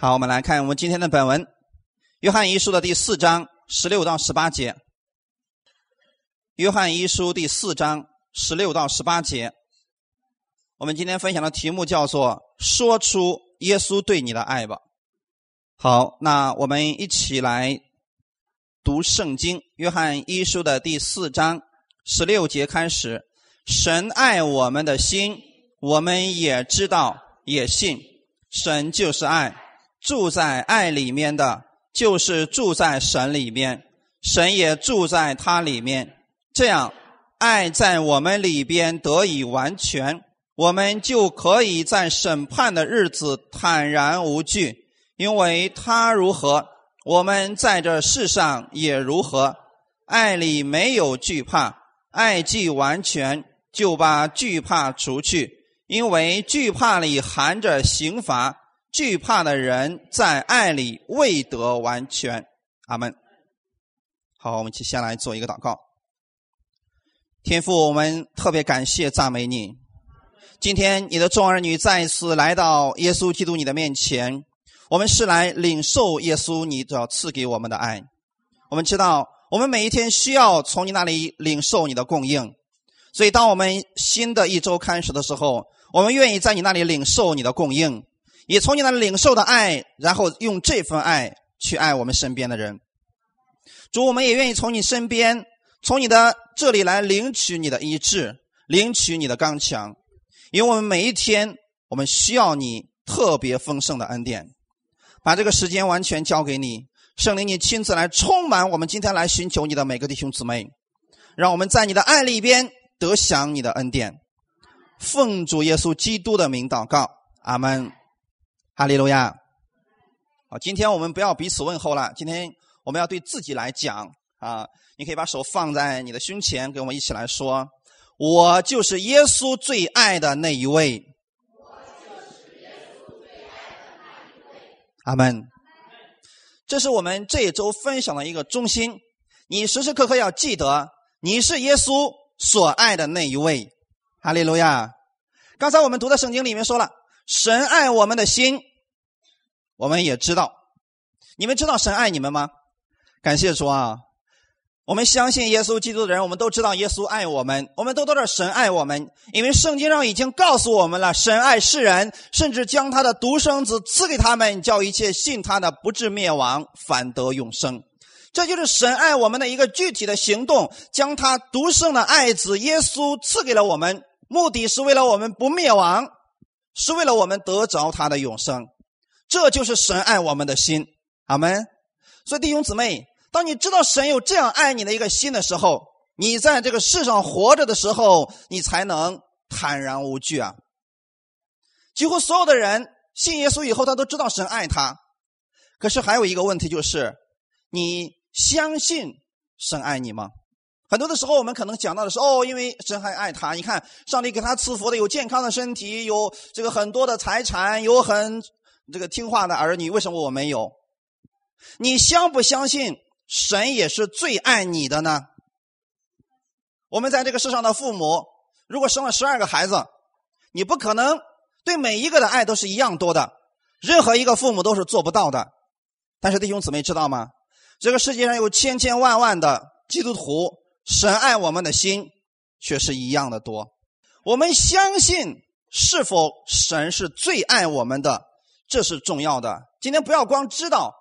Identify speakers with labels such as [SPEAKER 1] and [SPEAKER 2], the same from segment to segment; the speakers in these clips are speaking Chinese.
[SPEAKER 1] 好，我们来看我们今天的本文，《约翰一书》的第四章十六到十八节。《约翰一书》第四章十六到十八节，我们今天分享的题目叫做“说出耶稣对你的爱吧”。好，那我们一起来读圣经，《约翰一书》的第四章十六节开始：“神爱我们的心，我们也知道，也信，神就是爱。”住在爱里面的，就是住在神里面，神也住在他里面。这样，爱在我们里边得以完全，我们就可以在审判的日子坦然无惧，因为他如何，我们在这世上也如何。爱里没有惧怕，爱既完全，就把惧怕除去，因为惧怕里含着刑罚。惧怕的人在爱里未得完全，阿门。好，我们接下来做一个祷告。天父，我们特别感谢赞美你。今天你的众儿女再一次来到耶稣基督你的面前，我们是来领受耶稣你所赐给我们的爱。我们知道，我们每一天需要从你那里领受你的供应，所以当我们新的一周开始的时候，我们愿意在你那里领受你的供应。也从你那领受的爱，然后用这份爱去爱我们身边的人。主，我们也愿意从你身边，从你的这里来领取你的医治，领取你的刚强。因为我们每一天，我们需要你特别丰盛的恩典。把这个时间完全交给你，圣灵，你亲自来充满我们今天来寻求你的每个弟兄姊妹，让我们在你的爱里边得享你的恩典。奉主耶稣基督的名祷告，阿门。哈利路亚！好，今天我们不要彼此问候了，今天我们要对自己来讲啊！你可以把手放在你的胸前，跟我们一起来说：“我就是耶稣最爱的那一位。”阿门。这是我们这一周分享的一个中心，你时时刻刻要记得，你是耶稣所爱的那一位。哈利路亚！刚才我们读的圣经里面说了，神爱我们的心。我们也知道，你们知道神爱你们吗？感谢主啊！我们相信耶稣基督的人，我们都知道耶稣爱我们，我们都知道神爱我们，因为圣经上已经告诉我们了，神爱世人，甚至将他的独生子赐给他们，叫一切信他的不至灭亡，反得永生。这就是神爱我们的一个具体的行动，将他独生的爱子耶稣赐给了我们，目的是为了我们不灭亡，是为了我们得着他的永生。这就是神爱我们的心，阿门。所以弟兄姊妹，当你知道神有这样爱你的一个心的时候，你在这个世上活着的时候，你才能坦然无惧啊。几乎所有的人信耶稣以后，他都知道神爱他。可是还有一个问题就是，你相信神爱你吗？很多的时候，我们可能讲到的是哦，因为神还爱他，你看上帝给他赐福的有健康的身体，有这个很多的财产，有很。这个听话的儿女，为什么我没有？你相不相信神也是最爱你的呢？我们在这个世上的父母，如果生了十二个孩子，你不可能对每一个的爱都是一样多的，任何一个父母都是做不到的。但是弟兄姊妹知道吗？这个世界上有千千万万的基督徒，神爱我们的心却是一样的多。我们相信是否神是最爱我们的？这是重要的。今天不要光知道，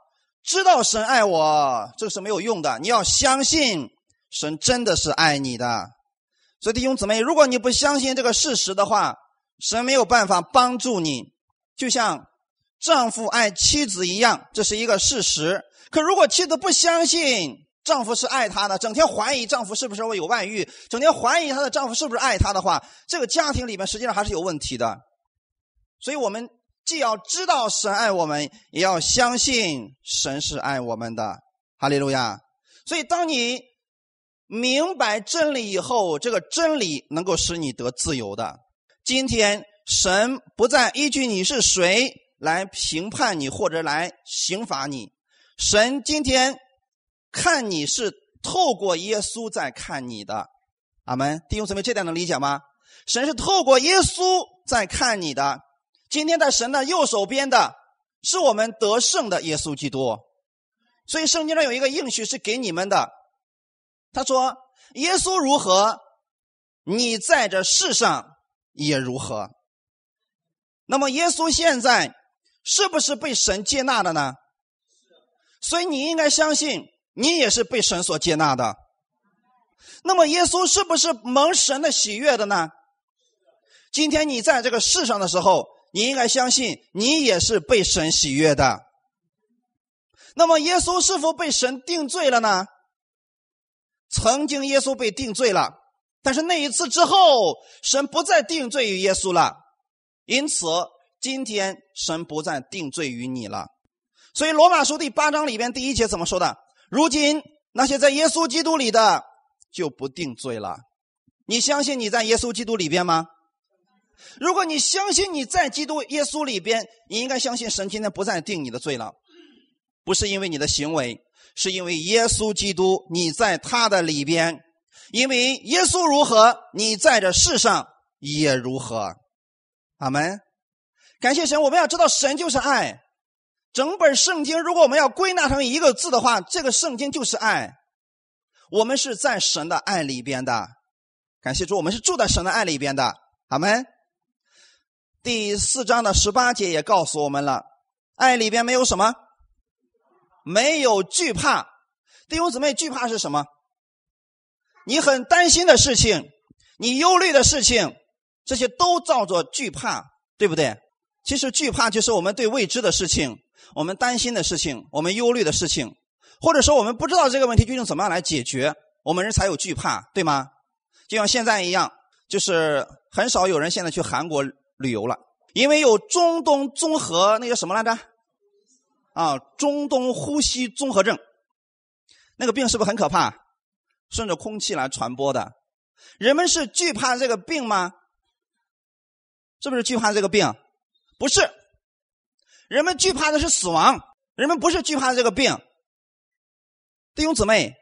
[SPEAKER 1] 知道神爱我，这是没有用的。你要相信神真的是爱你的。所以弟兄姊妹，如果你不相信这个事实的话，神没有办法帮助你。就像丈夫爱妻子一样，这是一个事实。可如果妻子不相信丈夫是爱她的，整天怀疑丈夫是不是会有外遇，整天怀疑她的丈夫是不是爱她的话，这个家庭里面实际上还是有问题的。所以我们。既要知道神爱我们，也要相信神是爱我们的。哈利路亚！所以，当你明白真理以后，这个真理能够使你得自由的。今天，神不再依据你是谁来评判你或者来刑罚你。神今天看你是透过耶稣在看你的。阿门！弟兄姊妹，这点能理解吗？神是透过耶稣在看你的。今天在神的右手边的是我们得胜的耶稣基督。所以圣经上有一个应许是给你们的，他说：“耶稣如何，你在这世上也如何。”那么耶稣现在是不是被神接纳的呢？所以你应该相信，你也是被神所接纳的。那么耶稣是不是蒙神的喜悦的呢？今天你在这个世上的时候，你应该相信，你也是被神喜悦的。那么耶稣是否被神定罪了呢？曾经耶稣被定罪了，但是那一次之后，神不再定罪于耶稣了，因此今天神不再定罪于你了。所以罗马书第八章里边第一节怎么说的？如今那些在耶稣基督里的就不定罪了。你相信你在耶稣基督里边吗？如果你相信你在基督耶稣里边，你应该相信神今天不再定你的罪了。不是因为你的行为，是因为耶稣基督你在他的里边，因为耶稣如何，你在这世上也如何。阿门。感谢神，我们要知道神就是爱。整本圣经，如果我们要归纳成一个字的话，这个圣经就是爱。我们是在神的爱里边的。感谢主，我们是住在神的爱里边的。阿门。第四章的十八节也告诉我们了，爱里边没有什么。没有惧怕，弟兄姊妹，惧怕是什么？你很担心的事情，你忧虑的事情，这些都叫做惧怕，对不对？其实惧怕就是我们对未知的事情，我们担心的事情，我们忧虑的事情，或者说我们不知道这个问题究竟怎么样来解决，我们人才有惧怕，对吗？就像现在一样，就是很少有人现在去韩国旅游了，因为有中东综合那个什么来着？啊，中东呼吸综合症，那个病是不是很可怕？顺着空气来传播的，人们是惧怕这个病吗？是不是惧怕这个病？不是，人们惧怕的是死亡，人们不是惧怕这个病。弟兄姊妹，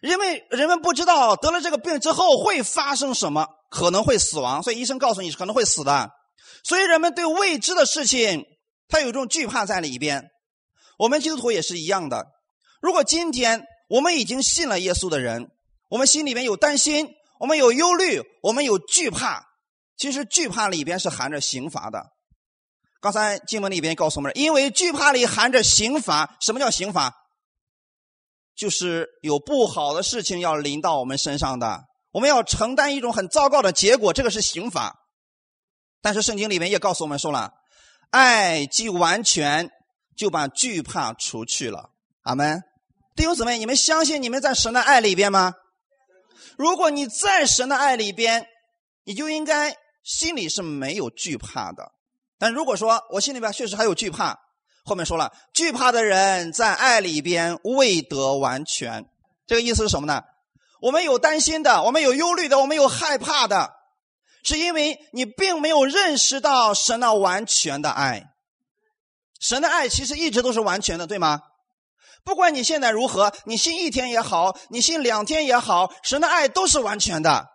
[SPEAKER 1] 因为人们不知道得了这个病之后会发生什么，可能会死亡，所以医生告诉你可能会死的，所以人们对未知的事情，他有一种惧怕在里边。我们基督徒也是一样的。如果今天我们已经信了耶稣的人，我们心里面有担心，我们有忧虑，我们有惧怕。其实惧怕里边是含着刑罚的。刚才经文里边告诉我们，因为惧怕里含着刑罚。什么叫刑罚？就是有不好的事情要临到我们身上的，我们要承担一种很糟糕的结果，这个是刑罚。但是圣经里面也告诉我们说了，爱既完全。就把惧怕除去了，阿门。弟兄姊妹，你们相信你们在神的爱里边吗？如果你在神的爱里边，你就应该心里是没有惧怕的。但如果说我心里边确实还有惧怕，后面说了，惧怕的人在爱里边未得完全。这个意思是什么呢？我们有担心的，我们有忧虑的，我们有害怕的，是因为你并没有认识到神那完全的爱。神的爱其实一直都是完全的，对吗？不管你现在如何，你信一天也好，你信两天也好，神的爱都是完全的。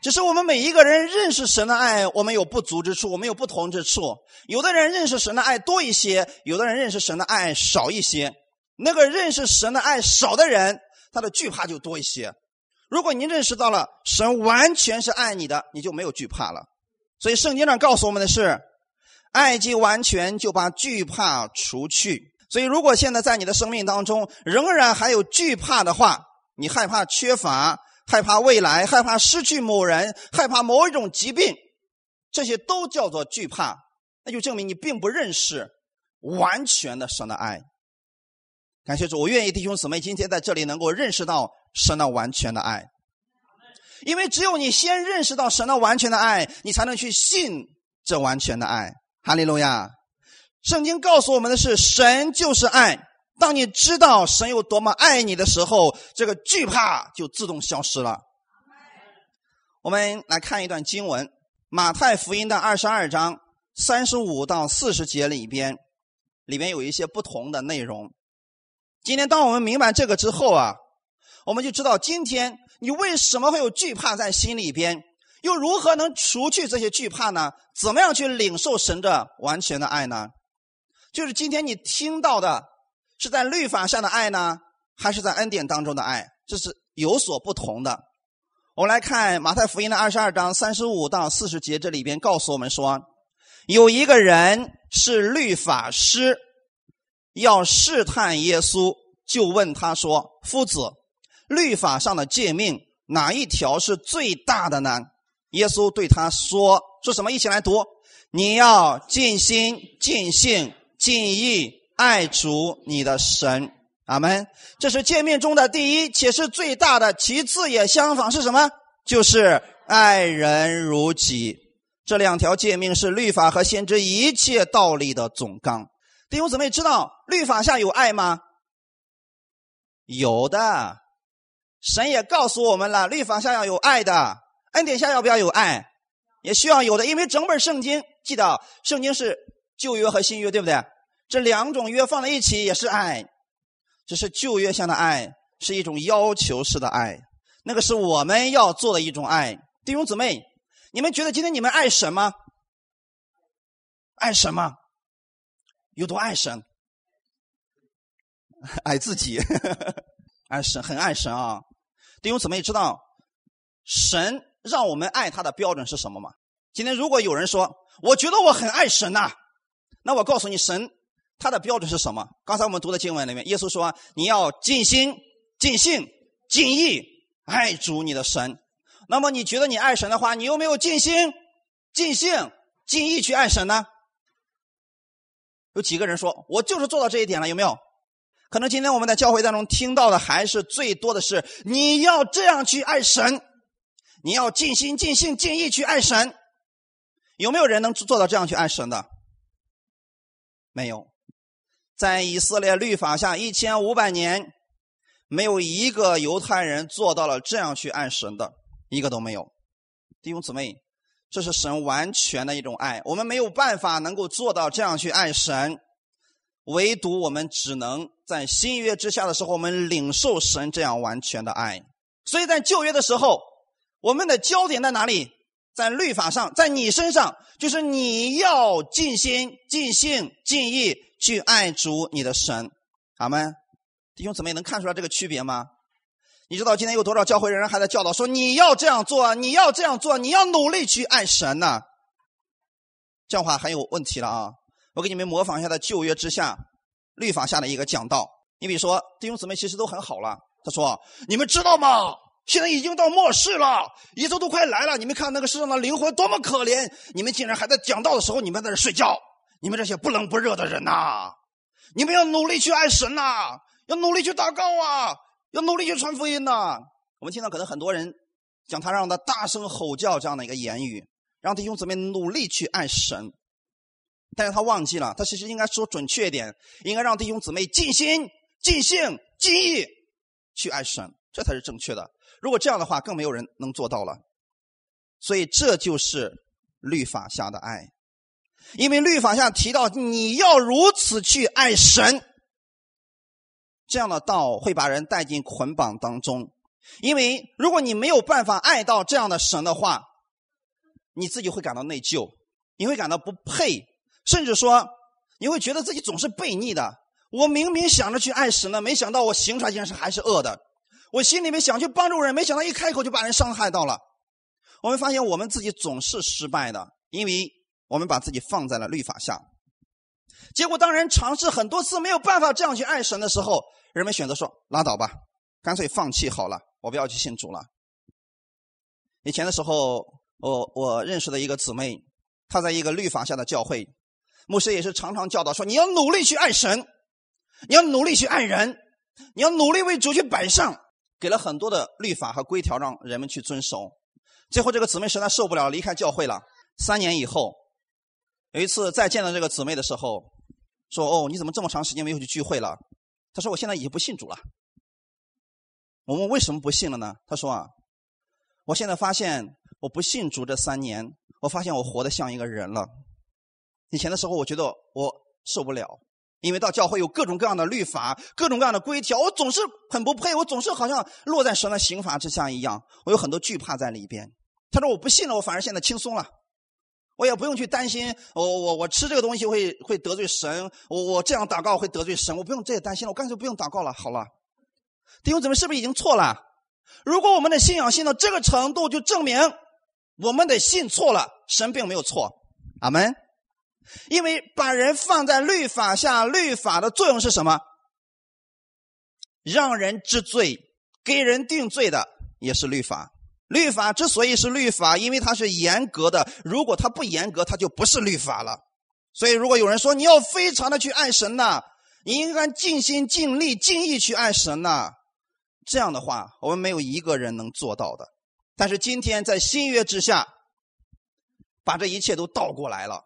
[SPEAKER 1] 只是我们每一个人认识神的爱，我们有不足之处，我们有不同之处。有的人认识神的爱多一些，有的人认识神的爱少一些。那个认识神的爱少的人，他的惧怕就多一些。如果您认识到了神完全是爱你的，你就没有惧怕了。所以圣经上告诉我们的是。爱既完全，就把惧怕除去。所以，如果现在在你的生命当中仍然还有惧怕的话，你害怕缺乏，害怕未来，害怕失去某人，害怕某一种疾病，这些都叫做惧怕，那就证明你并不认识完全的神的爱。感谢主，我愿意弟兄姊妹今天在这里能够认识到神的完全的爱，因为只有你先认识到神的完全的爱，你才能去信这完全的爱。哈利路亚！圣经告诉我们的是，神就是爱。当你知道神有多么爱你的时候，这个惧怕就自动消失了。我们来看一段经文，《马太福音》的二十二章三十五到四十节里边，里边有一些不同的内容。今天，当我们明白这个之后啊，我们就知道今天你为什么会有惧怕在心里边。又如何能除去这些惧怕呢？怎么样去领受神的完全的爱呢？就是今天你听到的，是在律法上的爱呢，还是在恩典当中的爱？这是有所不同的。我们来看马太福音的二十二章三十五到四十节，这里边告诉我们说，有一个人是律法师，要试探耶稣，就问他说：“夫子，律法上的诫命哪一条是最大的呢？”耶稣对他说：“说什么？一起来读。你要尽心、尽性、尽意爱主你的神。阿门。这是诫命中的第一，且是最大的。其次也相仿，是什么？就是爱人如己。这两条诫命是律法和先知一切道理的总纲。弟兄姊妹，知道律法下有爱吗？有的。神也告诉我们了，律法下要有爱的。恩典下要不要有爱？也需要有的，因为整本圣经，记得圣经是旧约和新约，对不对？这两种约放在一起也是爱，只是旧约下的爱是一种要求式的爱，那个是我们要做的一种爱。弟兄姊妹，你们觉得今天你们爱神吗？爱神吗？有多爱神？爱自己，爱神，很爱神啊！弟兄姊妹，知道神？让我们爱他的标准是什么吗？今天如果有人说，我觉得我很爱神呐，那我告诉你，神他的标准是什么？刚才我们读的经文里面，耶稣说你要尽心、尽性、尽意爱主你的神。那么你觉得你爱神的话，你有没有尽心、尽性、尽意去爱神呢？有几个人说我就是做到这一点了？有没有？可能今天我们在教会当中听到的还是最多的是你要这样去爱神。你要尽心、尽性、尽意去爱神，有没有人能做到这样去爱神的？没有，在以色列律法下一千五百年，没有一个犹太人做到了这样去爱神的，一个都没有。弟兄姊妹，这是神完全的一种爱，我们没有办法能够做到这样去爱神，唯独我们只能在新约之下的时候，我们领受神这样完全的爱。所以在旧约的时候。我们的焦点在哪里？在律法上，在你身上，就是你要尽心、尽性、尽意去爱主你的神。阿门。弟兄姊妹，能看出来这个区别吗？你知道今天有多少教会人还在教导说你要这样做，你要这样做，你要努力去爱神呢？这样话很有问题了啊！我给你们模仿一下，在旧约之下、律法下的一个讲道。你比如说，弟兄姊妹其实都很好了。他说：“你们知道吗？”现在已经到末世了，耶稣都快来了。你们看那个世上的灵魂多么可怜！你们竟然还在讲道的时候，你们在这睡觉。你们这些不冷不热的人呐！你们要努力去爱神呐，要努力去祷告啊，要努力去传福音呐。我们听到可能很多人讲他让他大声吼叫这样的一个言语，让弟兄姊妹努力去爱神，但是他忘记了，他其实应该说准确一点，应该让弟兄姊妹尽心、尽性、尽意去爱神，这才是正确的。如果这样的话，更没有人能做到了。所以这就是律法下的爱，因为律法下提到你要如此去爱神，这样的道会把人带进捆绑当中。因为如果你没有办法爱到这样的神的话，你自己会感到内疚，你会感到不配，甚至说你会觉得自己总是悖逆的。我明明想着去爱神呢，没想到我行出来竟然是还是恶的。我心里面想去帮助人，没想到一开口就把人伤害到了。我们发现我们自己总是失败的，因为我们把自己放在了律法下。结果当人尝试很多次没有办法这样去爱神的时候，人们选择说：“拉倒吧，干脆放弃好了，我不要去信主了。”以前的时候，我我认识的一个姊妹，她在一个律法下的教会，牧师也是常常教导说：“你要努力去爱神，你要努力去爱人，你要努力为主去摆上。”给了很多的律法和规条，让人们去遵守。最后，这个姊妹实在受不了，离开教会了。三年以后，有一次再见到这个姊妹的时候，说：“哦，你怎么这么长时间没有去聚会了？”他说：“我现在已经不信主了。”我们：“为什么不信了呢？”他说：“啊，我现在发现我不信主这三年，我发现我活得像一个人了。以前的时候，我觉得我受不了。”因为到教会有各种各样的律法，各种各样的规条，我总是很不配，我总是好像落在神的刑罚之下一样，我有很多惧怕在里边。他说我不信了，我反而现在轻松了，我也不用去担心，我我我吃这个东西会会得罪神，我我这样祷告会得罪神，我不用这些担心了，我干脆不用祷告了。好了，弟兄姊妹，是不是已经错了？如果我们的信仰信到这个程度，就证明我们的信错了，神并没有错。阿门。因为把人放在律法下，律法的作用是什么？让人知罪，给人定罪的也是律法。律法之所以是律法，因为它是严格的。如果它不严格，它就不是律法了。所以，如果有人说你要非常的去爱神呐，你应该尽心尽力尽意去爱神呐，这样的话，我们没有一个人能做到的。但是今天在新约之下，把这一切都倒过来了。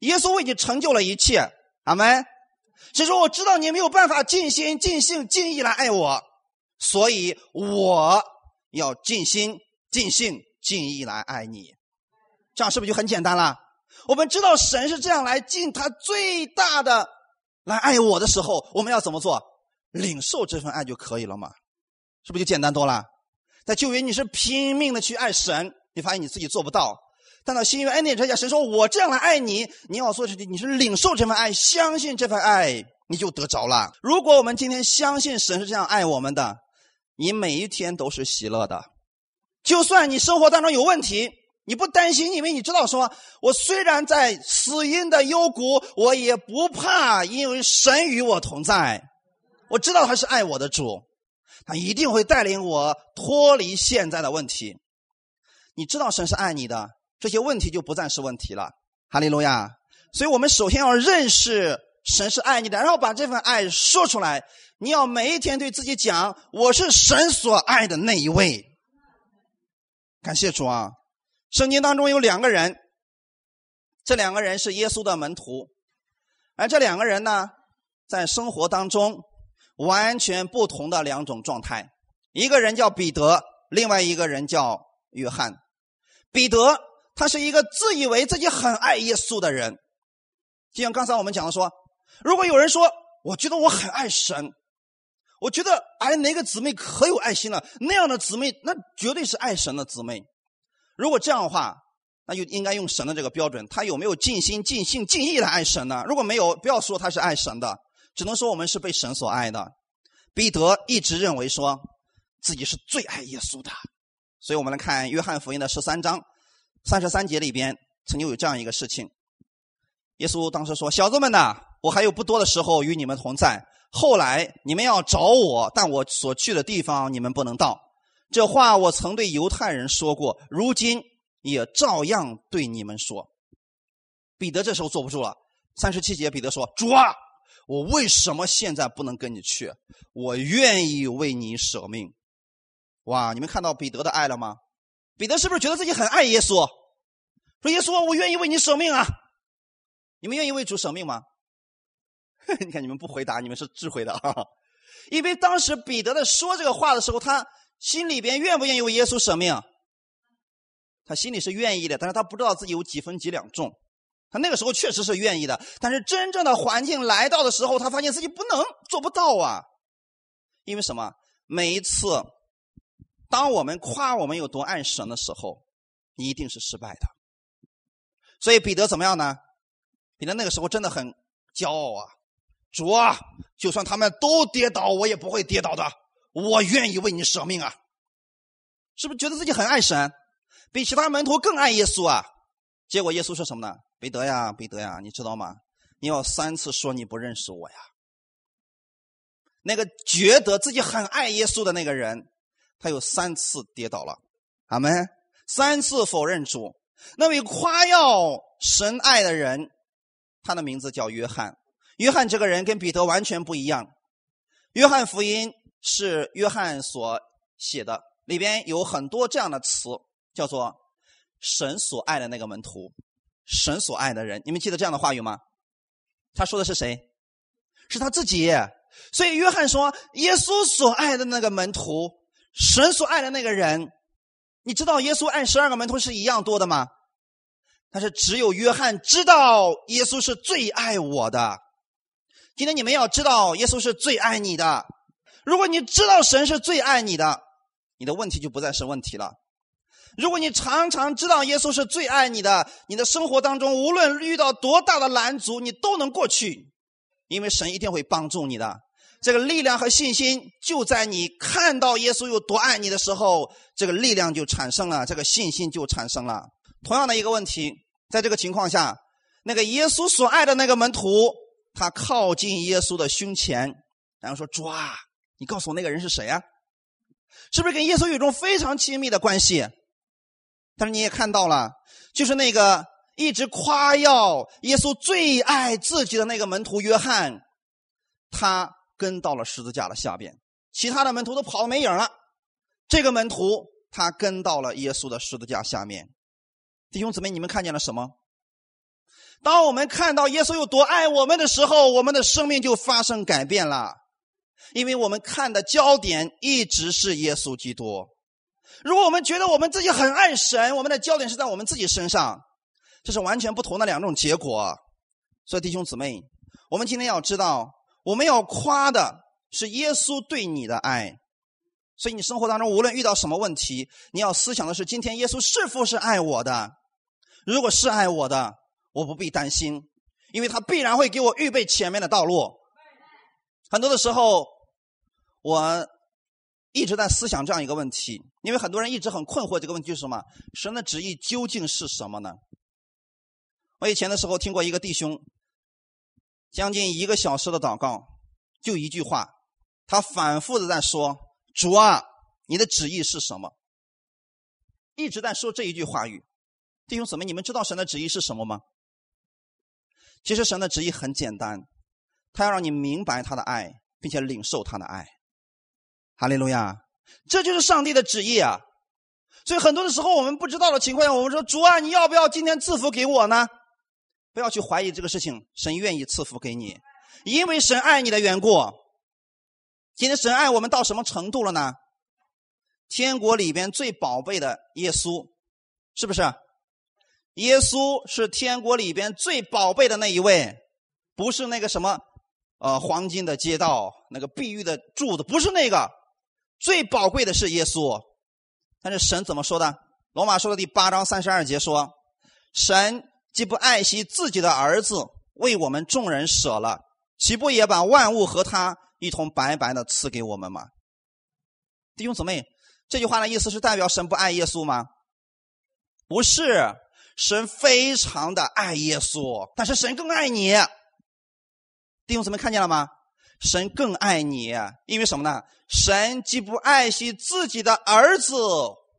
[SPEAKER 1] 耶稣为你成就了一切，阿门。所以说，我知道你没有办法尽心尽性尽意来爱我，所以我要尽心。尽性尽意来爱你，这样是不是就很简单了？我们知道神是这样来尽他最大的来爱我的时候，我们要怎么做？领受这份爱就可以了嘛？是不是就简单多了？在旧约你是拼命的去爱神，你发现你自己做不到；但到新约恩典之下，神说我这样来爱你，你要做的是你是领受这份爱，相信这份爱，你就得着了。如果我们今天相信神是这样爱我们的，你每一天都是喜乐的。就算你生活当中有问题，你不担心，因为你知道，说我虽然在死荫的幽谷，我也不怕，因为神与我同在。我知道他是爱我的主，他一定会带领我脱离现在的问题。你知道神是爱你的，这些问题就不再是问题了。哈利路亚！所以我们首先要认识神是爱你的，然后把这份爱说出来。你要每一天对自己讲：“我是神所爱的那一位。”感谢主啊！圣经当中有两个人，这两个人是耶稣的门徒，而这两个人呢，在生活当中完全不同的两种状态。一个人叫彼得，另外一个人叫约翰。彼得他是一个自以为自己很爱耶稣的人，就像刚才我们讲的说，如果有人说我觉得我很爱神。我觉得哎，哪个姊妹可有爱心了？那样的姊妹，那绝对是爱神的姊妹。如果这样的话，那就应该用神的这个标准。他有没有尽心、尽性、尽意的爱神呢？如果没有，不要说他是爱神的，只能说我们是被神所爱的。彼得一直认为说自己是最爱耶稣的，所以我们来看约翰福音的十三章三十三节里边，曾经有这样一个事情。耶稣当时说：“小子们呐，我还有不多的时候与你们同在。”后来你们要找我，但我所去的地方你们不能到。这话我曾对犹太人说过，如今也照样对你们说。彼得这时候坐不住了。三十七节，彼得说：“主啊，我为什么现在不能跟你去？我愿意为你舍命。”哇，你们看到彼得的爱了吗？彼得是不是觉得自己很爱耶稣？说耶稣，我愿意为你舍命啊！你们愿意为主舍命吗？你看，你们不回答，你们是智慧的啊！因为当时彼得在说这个话的时候，他心里边愿不愿意为耶稣舍命？他心里是愿意的，但是他不知道自己有几分几两重。他那个时候确实是愿意的，但是真正的环境来到的时候，他发现自己不能做不到啊！因为什么？每一次，当我们夸我们有多爱神的时候，你一定是失败的。所以彼得怎么样呢？彼得那个时候真的很骄傲啊！主啊，就算他们都跌倒，我也不会跌倒的。我愿意为你舍命啊！是不是觉得自己很爱神，比其他门徒更爱耶稣啊？结果耶稣说什么呢？彼得呀，彼得呀，你知道吗？你要三次说你不认识我呀。那个觉得自己很爱耶稣的那个人，他有三次跌倒了。阿门。三次否认主。那位夸耀神爱的人，他的名字叫约翰。约翰这个人跟彼得完全不一样。约翰福音是约翰所写的，里边有很多这样的词，叫做“神所爱的那个门徒”，“神所爱的人”。你们记得这样的话语吗？他说的是谁？是他自己。所以约翰说：“耶稣所爱的那个门徒，神所爱的那个人。”你知道耶稣爱十二个门徒是一样多的吗？但是只有约翰知道耶稣是最爱我的。今天你们要知道，耶稣是最爱你的。如果你知道神是最爱你的，你的问题就不再是问题了。如果你常常知道耶稣是最爱你的，你的生活当中无论遇到多大的拦阻，你都能过去，因为神一定会帮助你的。这个力量和信心就在你看到耶稣有多爱你的时候，这个力量就产生了，这个信心就产生了。同样的一个问题，在这个情况下，那个耶稣所爱的那个门徒，他靠近耶稣的胸前，然后说：“主啊，你告诉我那个人是谁呀？是不是跟耶稣有一种非常亲密的关系？”但是你也看到了，就是那个一直夸耀耶稣最爱自己的那个门徒约翰，他。跟到了十字架的下边，其他的门徒都跑没影了。这个门徒他跟到了耶稣的十字架下面。弟兄姊妹，你们看见了什么？当我们看到耶稣有多爱我们的时候，我们的生命就发生改变了，因为我们看的焦点一直是耶稣基督。如果我们觉得我们自己很爱神，我们的焦点是在我们自己身上，这是完全不同的两种结果。所以，弟兄姊妹，我们今天要知道。我们要夸的是耶稣对你的爱，所以你生活当中无论遇到什么问题，你要思想的是今天耶稣是否是爱我的。如果是爱我的，我不必担心，因为他必然会给我预备前面的道路。很多的时候，我一直在思想这样一个问题，因为很多人一直很困惑这个问题是什么？神的旨意究竟是什么呢？我以前的时候听过一个弟兄。将近一个小时的祷告，就一句话，他反复的在说：“主啊，你的旨意是什么？”一直在说这一句话语。弟兄姊妹，你们知道神的旨意是什么吗？其实神的旨意很简单，他要让你明白他的爱，并且领受他的爱。哈利路亚，这就是上帝的旨意啊！所以很多的时候，我们不知道的情况下，我们说：“主啊，你要不要今天赐福给我呢？”不要去怀疑这个事情，神愿意赐福给你，因为神爱你的缘故。今天神爱我们到什么程度了呢？天国里边最宝贝的耶稣，是不是？耶稣是天国里边最宝贝的那一位，不是那个什么，呃，黄金的街道，那个碧玉的柱子，不是那个，最宝贵的是耶稣。但是神怎么说的？罗马书的第八章三十二节说，神。既不爱惜自己的儿子，为我们众人舍了，岂不也把万物和他一同白白的赐给我们吗？弟兄姊妹，这句话的意思是代表神不爱耶稣吗？不是，神非常的爱耶稣，但是神更爱你。弟兄姊妹看见了吗？神更爱你，因为什么呢？神既不爱惜自己的儿子。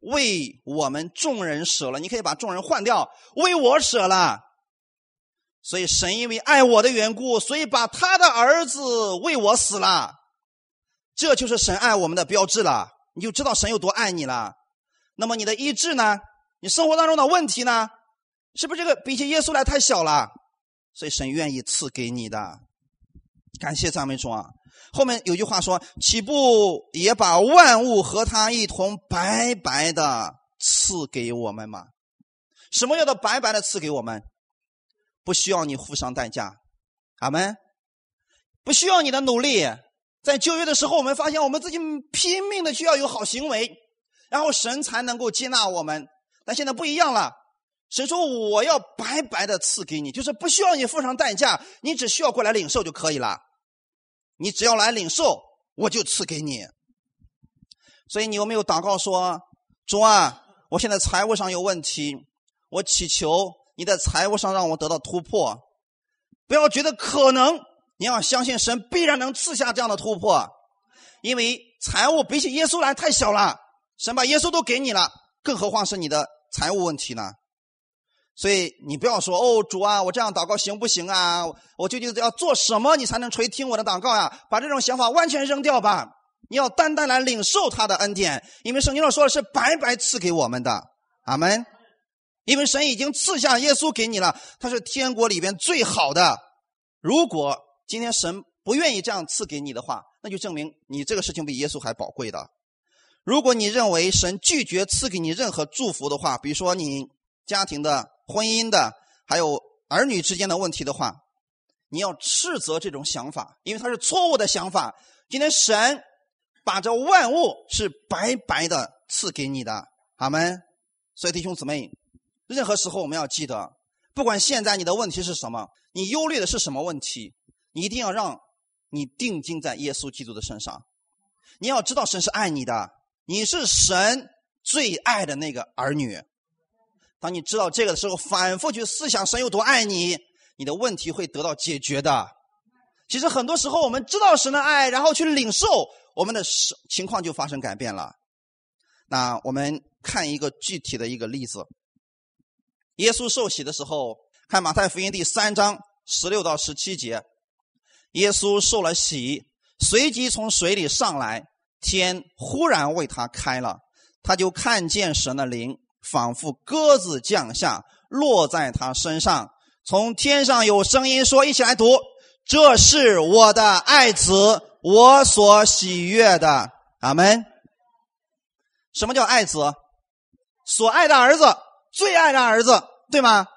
[SPEAKER 1] 为我们众人舍了，你可以把众人换掉，为我舍了。所以神因为爱我的缘故，所以把他的儿子为我死了。这就是神爱我们的标志了，你就知道神有多爱你了。那么你的意志呢？你生活当中的问题呢？是不是这个比起耶稣来太小了？所以神愿意赐给你的。感谢赞美主啊！后面有句话说：“岂不也把万物和他一同白白的赐给我们吗？”什么叫做白白的赐给我们？不需要你付上代价，阿门。不需要你的努力。在旧约的时候，我们发现我们自己拼命的需要有好行为，然后神才能够接纳我们。但现在不一样了，神说：“我要白白的赐给你，就是不需要你付上代价，你只需要过来领受就可以了。”你只要来领受，我就赐给你。所以你有没有祷告说：“主啊，我现在财务上有问题，我祈求你在财务上让我得到突破。不要觉得可能，你要相信神必然能赐下这样的突破。因为财务比起耶稣来太小了，神把耶稣都给你了，更何况是你的财务问题呢？”所以你不要说哦，主啊，我这样祷告行不行啊？我究竟要做什么，你才能垂听我的祷告呀？把这种想法完全扔掉吧！你要单单来领受他的恩典，因为圣经上说的是白白赐给我们的，阿门。因为神已经赐下耶稣给你了，他是天国里边最好的。如果今天神不愿意这样赐给你的话，那就证明你这个事情比耶稣还宝贵的。如果你认为神拒绝赐给你任何祝福的话，比如说你家庭的。婚姻的，还有儿女之间的问题的话，你要斥责这种想法，因为它是错误的想法。今天神把这万物是白白的赐给你的，阿门。所以弟兄姊妹，任何时候我们要记得，不管现在你的问题是什么，你忧虑的是什么问题，你一定要让你定睛在耶稣基督的身上。你要知道神是爱你的，你是神最爱的那个儿女。当你知道这个的时候，反复去思想神有多爱你，你的问题会得到解决的。其实很多时候，我们知道神的爱，然后去领受，我们的情况就发生改变了。那我们看一个具体的一个例子：耶稣受洗的时候，看马太福音第三章十六到十七节，耶稣受了洗，随即从水里上来，天忽然为他开了，他就看见神的灵。仿佛鸽子降下，落在他身上。从天上有声音说：“一起来读，这是我的爱子，我所喜悦的。”阿门。什么叫爱子？所爱的儿子，最爱的儿子，对吗？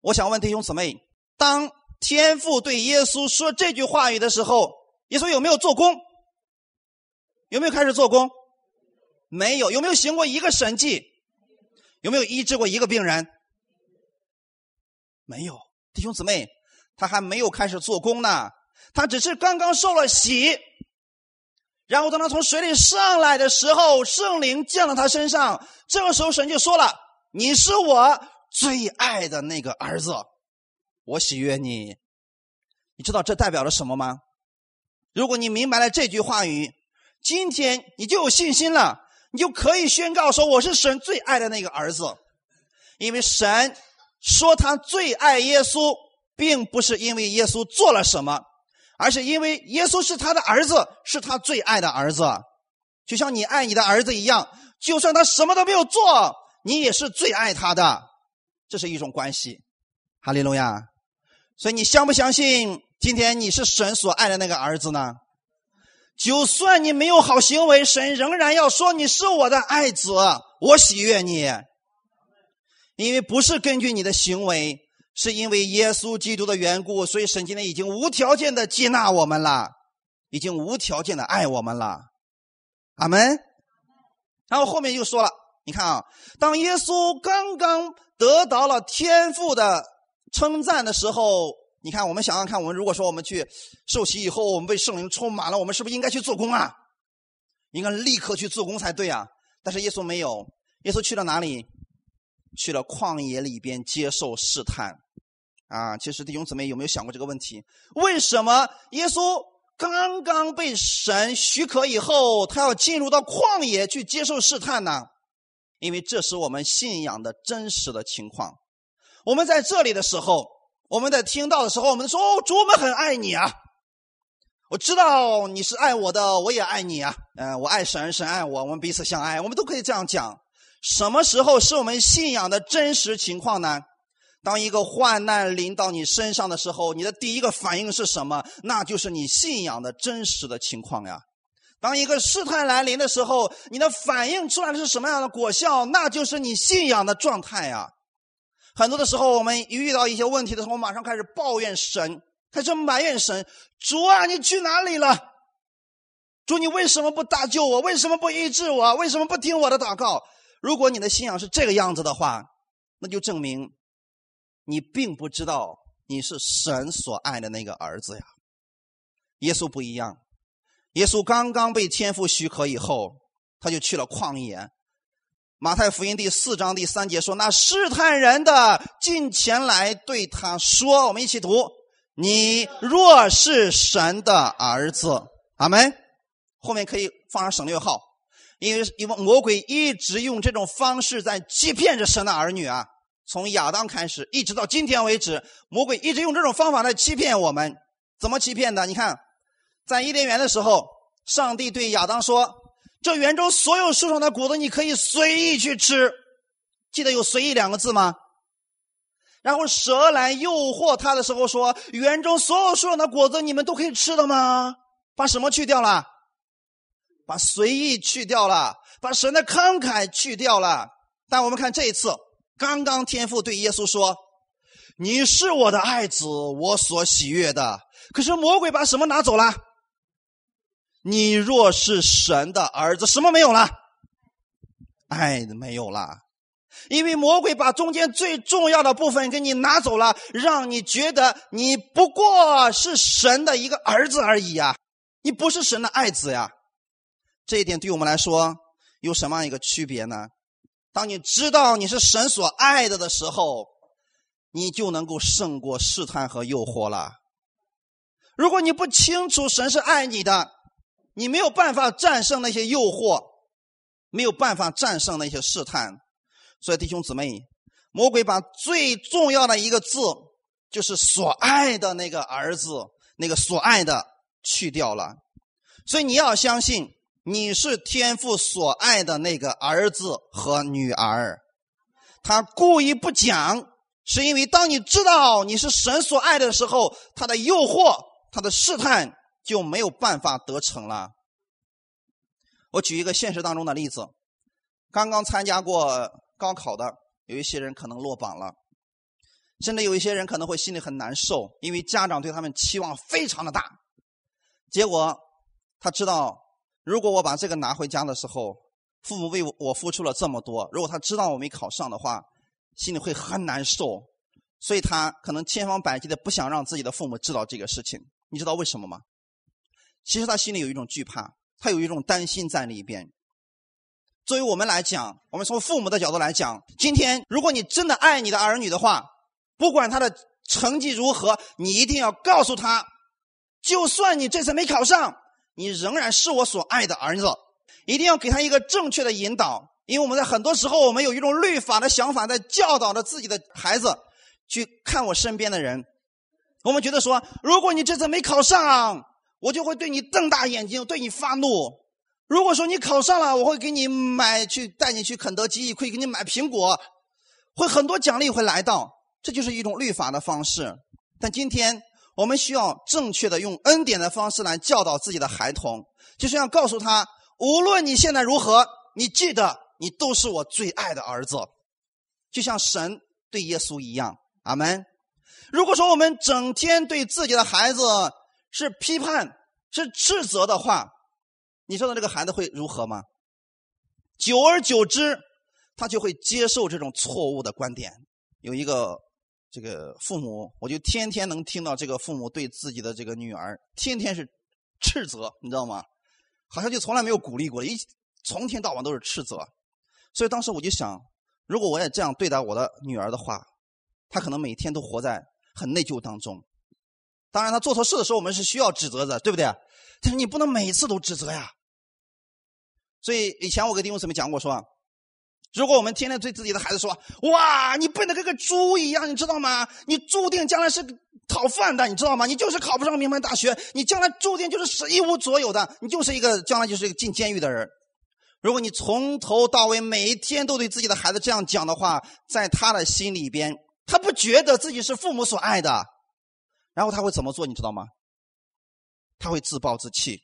[SPEAKER 1] 我想问弟兄姊妹：当天父对耶稣说这句话语的时候，耶稣有没有做工？有没有开始做工？没有。有没有行过一个神迹？有没有医治过一个病人？没有，弟兄姊妹，他还没有开始做工呢，他只是刚刚受了洗，然后当他从水里上来的时候，圣灵降到他身上，这个时候神就说了：“你是我最爱的那个儿子，我喜悦你。”你知道这代表了什么吗？如果你明白了这句话语，今天你就有信心了。你就可以宣告说：“我是神最爱的那个儿子。”因为神说他最爱耶稣，并不是因为耶稣做了什么，而是因为耶稣是他的儿子，是他最爱的儿子。就像你爱你的儿子一样，就算他什么都没有做，你也是最爱他的。这是一种关系。哈利路亚！所以你相不相信，今天你是神所爱的那个儿子呢？就算你没有好行为，神仍然要说你是我的爱子，我喜悦你。因为不是根据你的行为，是因为耶稣基督的缘故，所以神今天已经无条件的接纳我们了，已经无条件的爱我们了。阿门。然后后面又说了，你看啊，当耶稣刚刚得到了天父的称赞的时候。你看，我们想想看，我们如果说我们去受洗以后，我们被圣灵充满了，我们是不是应该去做工啊？应该立刻去做工才对啊！但是耶稣没有，耶稣去了哪里？去了旷野里边接受试探。啊，其实弟兄姊妹有没有想过这个问题？为什么耶稣刚刚被神许可以后，他要进入到旷野去接受试探呢？因为这是我们信仰的真实的情况。我们在这里的时候。我们在听到的时候，我们说：“哦，主，我们很爱你啊！我知道你是爱我的，我也爱你啊！嗯，我爱神，神爱我，我们彼此相爱，我们都可以这样讲。什么时候是我们信仰的真实情况呢？当一个患难临到你身上的时候，你的第一个反应是什么？那就是你信仰的真实的情况呀。当一个试探来临的时候，你的反应出来的是什么样的果效？那就是你信仰的状态呀。”很多的时候，我们一遇到一些问题的时候，我马上开始抱怨神，开始埋怨神。主啊，你去哪里了？主，你为什么不搭救我？为什么不医治我？为什么不听我的祷告？如果你的信仰是这个样子的话，那就证明你并不知道你是神所爱的那个儿子呀。耶稣不一样，耶稣刚刚被天父许可以后，他就去了旷野。马太福音第四章第三节说：“那试探人的进前来对他说，我们一起读：你若是神的儿子，阿门。后面可以放上省略号，因为因为魔鬼一直用这种方式在欺骗着神的儿女啊。从亚当开始，一直到今天为止，魔鬼一直用这种方法来欺骗我们。怎么欺骗的？你看，在伊甸园的时候，上帝对亚当说。”这园中所有树上的果子，你可以随意去吃。记得有“随意”两个字吗？然后蛇来诱惑他的时候说：“园中所有树上的果子，你们都可以吃的吗？”把什么去掉了？把随意去掉了，把神的慷慨去掉了。但我们看这一次，刚刚天父对耶稣说：“你是我的爱子，我所喜悦的。”可是魔鬼把什么拿走了？你若是神的儿子，什么没有了？爱没有了。因为魔鬼把中间最重要的部分给你拿走了，让你觉得你不过是神的一个儿子而已呀，你不是神的爱子呀。这一点对我们来说有什么样一个区别呢？当你知道你是神所爱的的时候，你就能够胜过试探和诱惑了。如果你不清楚神是爱你的，你没有办法战胜那些诱惑，没有办法战胜那些试探。所以弟兄姊妹，魔鬼把最重要的一个字，就是所爱的那个儿子，那个所爱的去掉了。所以你要相信，你是天父所爱的那个儿子和女儿。他故意不讲，是因为当你知道你是神所爱的时候，他的诱惑、他的试探就没有办法得逞了。我举一个现实当中的例子，刚刚参加过。高考的有一些人可能落榜了，甚至有一些人可能会心里很难受，因为家长对他们期望非常的大。结果他知道，如果我把这个拿回家的时候，父母为我付出了这么多，如果他知道我没考上的话，心里会很难受，所以他可能千方百计的不想让自己的父母知道这个事情。你知道为什么吗？其实他心里有一种惧怕，他有一种担心在里边。作为我们来讲，我们从父母的角度来讲，今天如果你真的爱你的儿女的话，不管他的成绩如何，你一定要告诉他，就算你这次没考上，你仍然是我所爱的儿子。一定要给他一个正确的引导，因为我们在很多时候，我们有一种律法的想法，在教导着自己的孩子去看我身边的人。我们觉得说，如果你这次没考上，我就会对你瞪大眼睛，对你发怒。如果说你考上了，我会给你买去带你去肯德基，会给你买苹果，会很多奖励会来到，这就是一种律法的方式。但今天我们需要正确的用恩典的方式来教导自己的孩童，就是要告诉他，无论你现在如何，你记得你都是我最爱的儿子，就像神对耶稣一样。阿门。如果说我们整天对自己的孩子是批判、是斥责的话，你知道这个孩子会如何吗？久而久之，他就会接受这种错误的观点。有一个这个父母，我就天天能听到这个父母对自己的这个女儿，天天是斥责，你知道吗？好像就从来没有鼓励过，一从天到晚都是斥责。所以当时我就想，如果我也这样对待我的女儿的话，她可能每天都活在很内疚当中。当然，他做错事的时候，我们是需要指责的，对不对？但是你不能每次都指责呀。所以以前我跟弟兄姊妹讲过，说，如果我们天天对自己的孩子说：“哇，你笨的跟个猪一样，你知道吗？你注定将来是讨饭的，你知道吗？你就是考不上名牌大学，你将来注定就是是一无所有的，你就是一个将来就是一个进监狱的人。”如果你从头到尾每一天都对自己的孩子这样讲的话，在他的心里边，他不觉得自己是父母所爱的，然后他会怎么做？你知道吗？他会自暴自弃，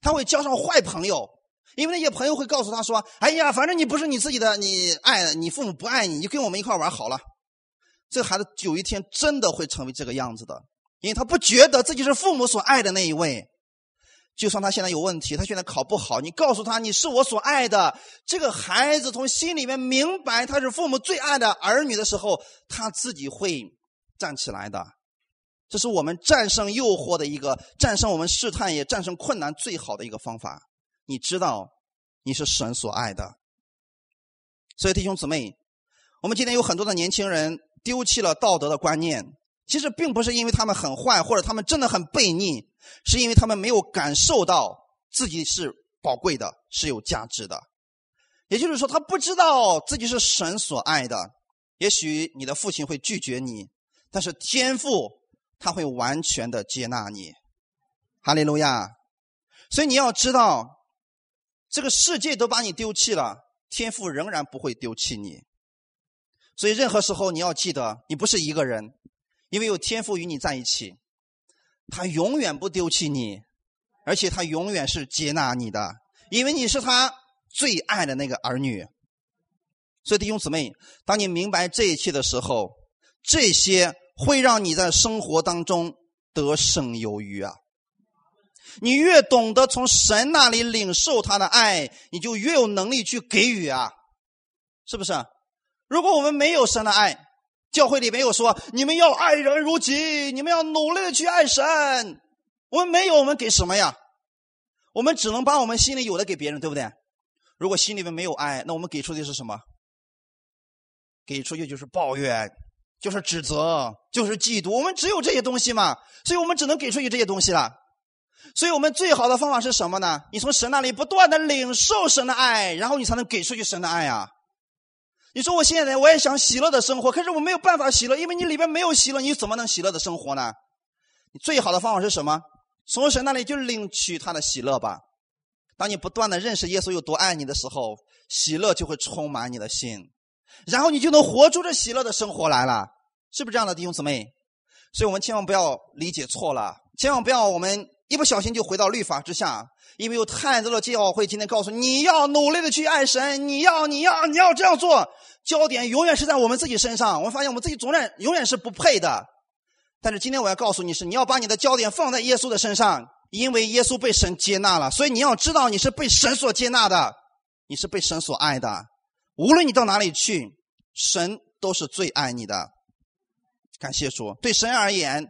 [SPEAKER 1] 他会交上坏朋友。因为那些朋友会告诉他说：“哎呀，反正你不是你自己的，你爱你父母不爱你，你跟我们一块玩好了。”这个孩子有一天真的会成为这个样子的，因为他不觉得自己是父母所爱的那一位。就算他现在有问题，他现在考不好，你告诉他你是我所爱的，这个孩子从心里面明白他是父母最爱的儿女的时候，他自己会站起来的。这是我们战胜诱惑的一个，战胜我们试探也战胜困难最好的一个方法。你知道你是神所爱的，所以弟兄姊妹，我们今天有很多的年轻人丢弃了道德的观念，其实并不是因为他们很坏，或者他们真的很悖逆，是因为他们没有感受到自己是宝贵的，是有价值的。也就是说，他不知道自己是神所爱的。也许你的父亲会拒绝你，但是天父他会完全的接纳你。哈利路亚！所以你要知道。这个世界都把你丢弃了，天父仍然不会丢弃你。所以任何时候你要记得，你不是一个人，因为有天父与你在一起，他永远不丢弃你，而且他永远是接纳你的，因为你是他最爱的那个儿女。所以弟兄姊妹，当你明白这一切的时候，这些会让你在生活当中得胜有余啊。你越懂得从神那里领受他的爱，你就越有能力去给予啊，是不是？如果我们没有神的爱，教会里没有说你们要爱人如己，你们要努力的去爱神。我们没有，我们给什么呀？我们只能把我们心里有的给别人，对不对？如果心里面没有爱，那我们给出的是什么？给出去就是抱怨，就是指责，就是嫉妒。我们只有这些东西嘛，所以我们只能给出去这些东西了。所以我们最好的方法是什么呢？你从神那里不断的领受神的爱，然后你才能给出去神的爱啊。你说我现在我也想喜乐的生活，可是我没有办法喜乐，因为你里边没有喜乐，你怎么能喜乐的生活呢？你最好的方法是什么？从神那里就领取他的喜乐吧。当你不断的认识耶稣有多爱你的时候，喜乐就会充满你的心，然后你就能活出这喜乐的生活来了，是不是这样的弟兄姊妹？所以我们千万不要理解错了，千万不要我们一不小心就回到律法之下，因为有太多的教会今天告诉你要努力的去爱神，你要你要你要这样做，焦点永远是在我们自己身上。我们发现我们自己总然永远是不配的，但是今天我要告诉你是，你要把你的焦点放在耶稣的身上。因为耶稣被神接纳了，所以你要知道你是被神所接纳的，你是被神所爱的。无论你到哪里去，神都是最爱你的。感谢主，对神而言，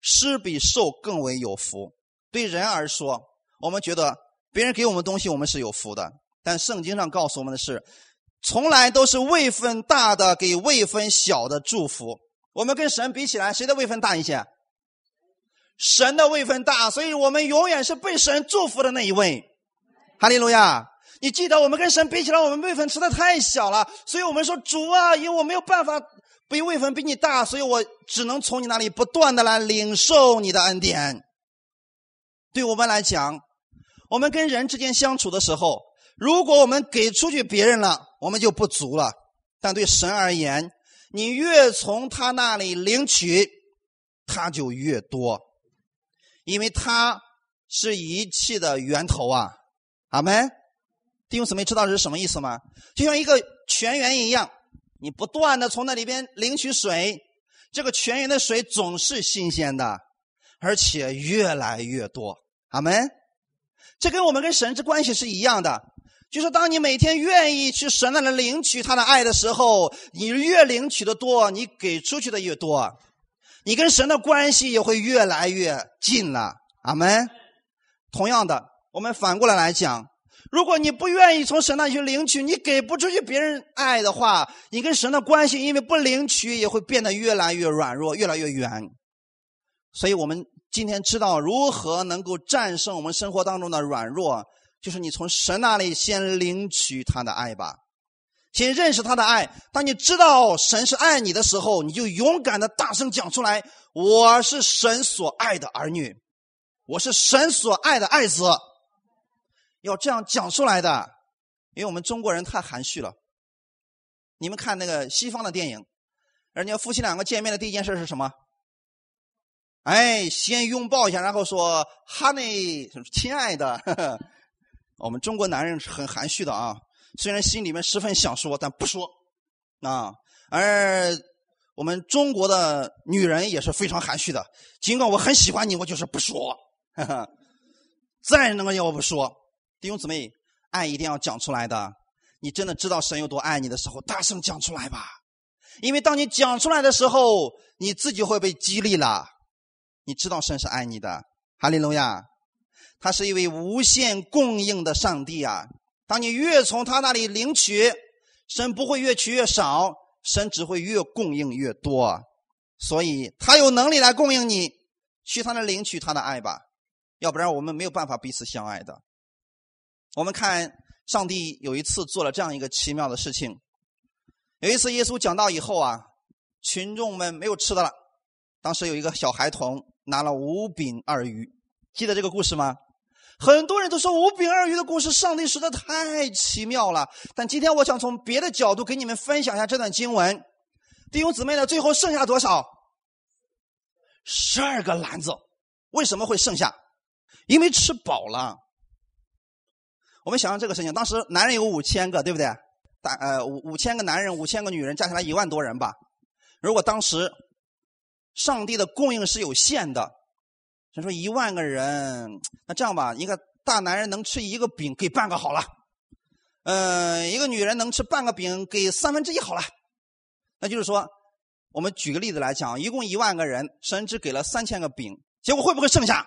[SPEAKER 1] 施比受更为有福；对人而说，我们觉得别人给我们东西，我们是有福的。但圣经上告诉我们的是，从来都是位分大的给位分小的祝福。我们跟神比起来，谁的位分大一些？神的位分大，所以我们永远是被神祝福的那一位。哈利路亚！你记得我们跟神比起来，我们位分实在太小了，所以我们说主啊，因为我没有办法比位分比你大，所以我只能从你那里不断的来领受你的恩典。对我们来讲，我们跟人之间相处的时候，如果我们给出去别人了，我们就不足了；但对神而言，你越从他那里领取，他就越多。因为他是一切的源头啊，阿门。弟兄姊妹，知道这是什么意思吗？就像一个泉源一样，你不断的从那里边领取水，这个泉源的水总是新鲜的，而且越来越多，阿门。这跟我们跟神之关系是一样的，就是当你每天愿意去神那里领取他的爱的时候，你越领取的多，你给出去的越多。你跟神的关系也会越来越近了，阿门。同样的，我们反过来来讲，如果你不愿意从神那里去领取，你给不出去别人爱的话，你跟神的关系因为不领取也会变得越来越软弱，越来越远。所以我们今天知道如何能够战胜我们生活当中的软弱，就是你从神那里先领取他的爱吧。先认识他的爱。当你知道神是爱你的时候，你就勇敢的大声讲出来：“我是神所爱的儿女，我是神所爱的爱子。”要这样讲出来的，因为我们中国人太含蓄了。你们看那个西方的电影，人家夫妻两个见面的第一件事是什么？哎，先拥抱一下，然后说 “honey”，亲爱的。我们中国男人是很含蓄的啊。虽然心里面十分想说，但不说，啊，而我们中国的女人也是非常含蓄的。尽管我很喜欢你，我就是不说，再那个要不说，弟兄姊妹，爱一定要讲出来的。你真的知道神有多爱你的时候，大声讲出来吧。因为当你讲出来的时候，你自己会被激励了。你知道神是爱你的，哈利路亚，他是一位无限供应的上帝啊。当你越从他那里领取，神不会越取越少，神只会越供应越多。所以他有能力来供应你，去他那领取他的爱吧，要不然我们没有办法彼此相爱的。我们看上帝有一次做了这样一个奇妙的事情，有一次耶稣讲道以后啊，群众们没有吃的了，当时有一个小孩童拿了五饼二鱼，记得这个故事吗？很多人都说五饼二鱼的故事，上帝实在太奇妙了。但今天我想从别的角度给你们分享一下这段经文。弟兄姊妹呢，最后剩下多少？十二个篮子。为什么会剩下？因为吃饱了。我们想想这个事情，当时男人有五千个，对不对？大呃五五千个男人，五千个女人，加起来一万多人吧。如果当时上帝的供应是有限的。他说：“一万个人，那这样吧，一个大男人能吃一个饼，给半个好了。嗯，一个女人能吃半个饼，给三分之一好了。那就是说，我们举个例子来讲，一共一万个人，神只给了三千个饼，结果会不会剩下？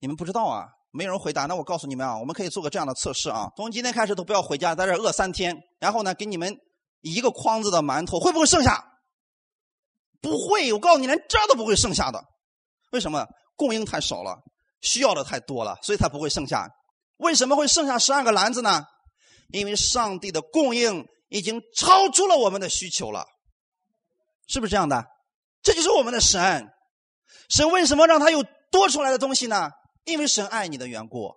[SPEAKER 1] 你们不知道啊，没人回答。那我告诉你们啊，我们可以做个这样的测试啊，从今天开始都不要回家，在这饿三天，然后呢，给你们一个筐子的馒头，会不会剩下？不会，我告诉你，连这都不会剩下的。为什么？供应太少了，需要的太多了，所以才不会剩下。为什么会剩下十二个篮子呢？因为上帝的供应已经超出了我们的需求了，是不是这样的？这就是我们的神。神为什么让他有多出来的东西呢？因为神爱你的缘故。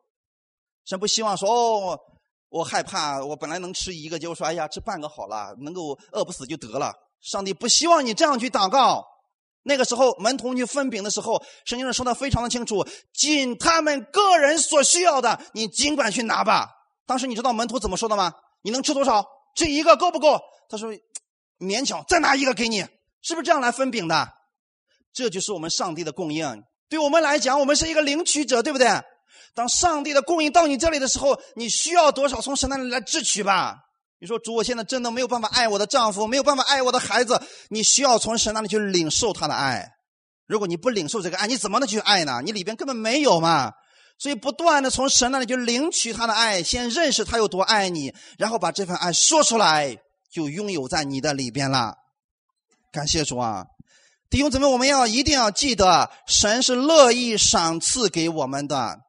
[SPEAKER 1] 神不希望说哦，我害怕，我本来能吃一个，结果说哎呀，吃半个好了，能够饿不死就得了。上帝不希望你这样去祷告。那个时候门徒去分饼的时候，圣经上说的非常的清楚，尽他们个人所需要的，你尽管去拿吧。当时你知道门徒怎么说的吗？你能吃多少？这一个够不够？他说勉强，再拿一个给你，是不是这样来分饼的？这就是我们上帝的供应。对我们来讲，我们是一个领取者，对不对？当上帝的供应到你这里的时候，你需要多少，从神那里来支取吧。你说主，我现在真的没有办法爱我的丈夫，没有办法爱我的孩子。你需要从神那里去领受他的爱。如果你不领受这个爱，你怎么能去爱呢？你里边根本没有嘛。所以不断的从神那里去领取他的爱，先认识他有多爱你，然后把这份爱说出来，就拥有在你的里边了。感谢主啊，弟兄姊妹，我们要一定要记得，神是乐意赏赐给我们的，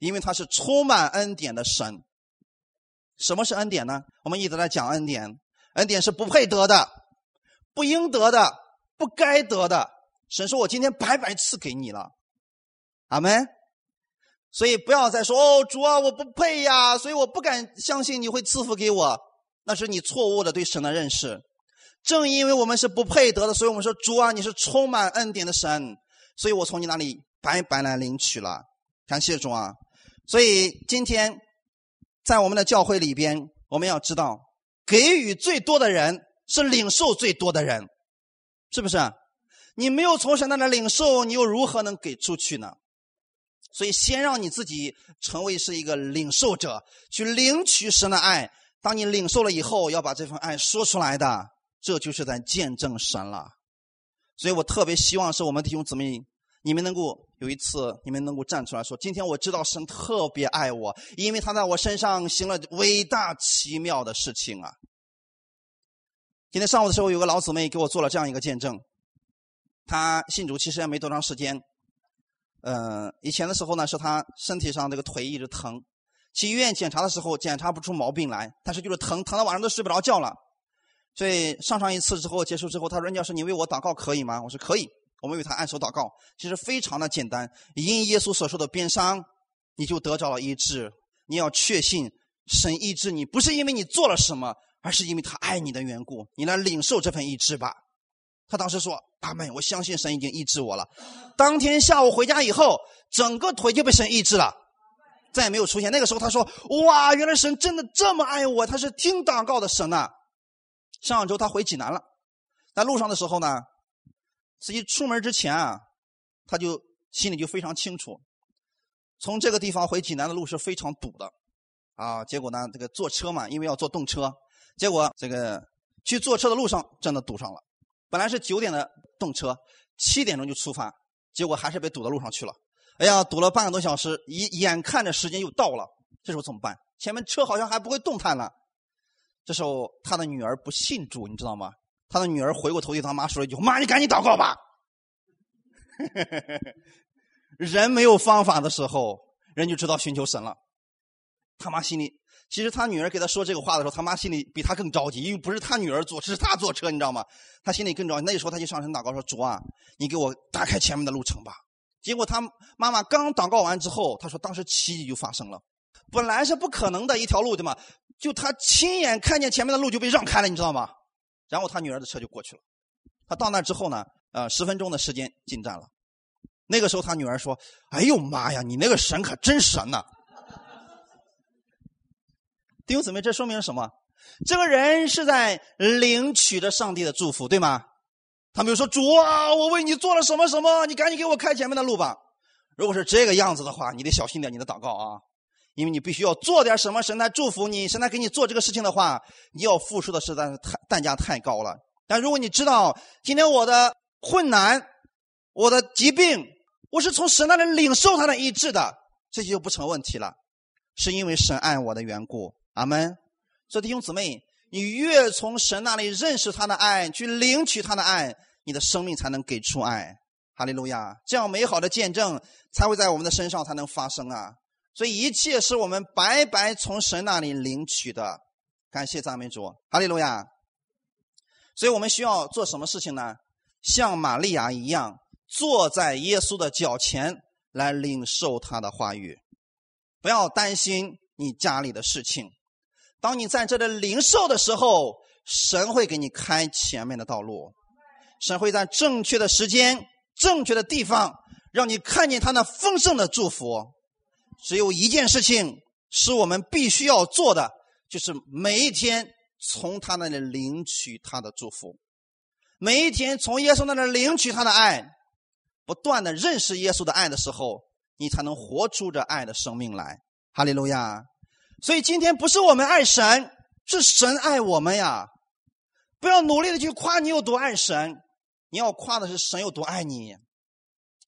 [SPEAKER 1] 因为他是充满恩典的神。什么是恩典呢？我们一直在讲恩典，恩典是不配得的、不应得的、不该得的。神说：“我今天白白赐给你了。”阿门。所以不要再说：“哦，主啊，我不配呀！”所以我不敢相信你会赐福给我。那是你错误的对神的认识。正因为我们是不配得的，所以我们说：“主啊，你是充满恩典的神。”所以我从你那里白白来领取了。感谢主啊！所以今天。在我们的教会里边，我们要知道，给予最多的人是领受最多的人，是不是？你没有从神那里领受，你又如何能给出去呢？所以，先让你自己成为是一个领受者，去领取神的爱。当你领受了以后，要把这份爱说出来的，这就是在见证神了。所以我特别希望是我们弟兄姊妹。你们能够有一次，你们能够站出来说：“今天我知道神特别爱我，因为他在我身上行了伟大奇妙的事情啊！”今天上午的时候，有个老姊妹给我做了这样一个见证。她信主其实也没多长时间，嗯，以前的时候呢，是她身体上这个腿一直疼，去医院检查的时候检查不出毛病来，但是就是疼，疼到晚上都睡不着觉了。所以上上一次之后结束之后，他说：“任教师，你为我祷告可以吗？”我说：“可以。”我们为他按手祷告，其实非常的简单。因耶稣所受的鞭伤，你就得着了医治。你要确信神医治你，不是因为你做了什么，而是因为他爱你的缘故。你来领受这份医治吧。他当时说：“阿门，我相信神已经医治我了。”当天下午回家以后，整个腿就被神医治了，再也没有出现。那个时候他说：“哇，原来神真的这么爱我，他是听祷告的神呐。”上周他回济南了，在路上的时候呢。自己出门之前啊，他就心里就非常清楚，从这个地方回济南的路是非常堵的，啊，结果呢，这个坐车嘛，因为要坐动车，结果这个去坐车的路上真的堵上了。本来是九点的动车，七点钟就出发，结果还是被堵到路上去了。哎呀，堵了半个多小时，一眼看着时间又到了，这时候怎么办？前面车好像还不会动弹了。这时候他的女儿不信主，你知道吗？他的女儿回过头对他妈说了一句：“妈，你赶紧祷告吧。”人没有方法的时候，人就知道寻求神了。他妈心里，其实他女儿给他说这个话的时候，他妈心里比他更着急，因为不是他女儿坐，是他坐车，你知道吗？他心里更着急。那时候他就上神祷告说：“主啊，你给我打开前面的路程吧。”结果他妈妈刚祷告完之后，他说：“当时奇迹就发生了，本来是不可能的一条路，对吗？就他亲眼看见前面的路就被让开了，你知道吗？”然后他女儿的车就过去了，他到那之后呢，呃，十分钟的时间进站了。那个时候他女儿说：“哎呦妈呀，你那个神可真神呐！”弟兄姊妹，这说明什么？这个人是在领取着上帝的祝福，对吗？他没有说：“主啊，我为你做了什么什么，你赶紧给我开前面的路吧。”如果是这个样子的话，你得小心点你的祷告啊，因为你必须要做点什么，神来祝福你，神来给你做这个事情的话，你要付出的实在是太代价太高了。但如果你知道今天我的困难、我的疾病，我是从神那里领受他的医治的，这就不成问题了，是因为神爱我的缘故。阿门。所以弟兄姊妹，你越从神那里认识他的爱，去领取他的爱，你的生命才能给出爱。哈利路亚！这样美好的见证才会在我们的身上才能发生啊！所以一切是我们白白从神那里领取的，感谢赞美主，哈利路亚。所以我们需要做什么事情呢？像玛利亚一样，坐在耶稣的脚前来领受他的话语。不要担心你家里的事情，当你在这里领受的时候，神会给你开前面的道路，神会在正确的时间、正确的地方，让你看见他那丰盛的祝福。只有一件事情是我们必须要做的，就是每一天从他那里领取他的祝福，每一天从耶稣那里领取他的爱，不断的认识耶稣的爱的时候，你才能活出这爱的生命来。哈利路亚！所以今天不是我们爱神，是神爱我们呀！不要努力的去夸你有多爱神，你要夸的是神有多爱你。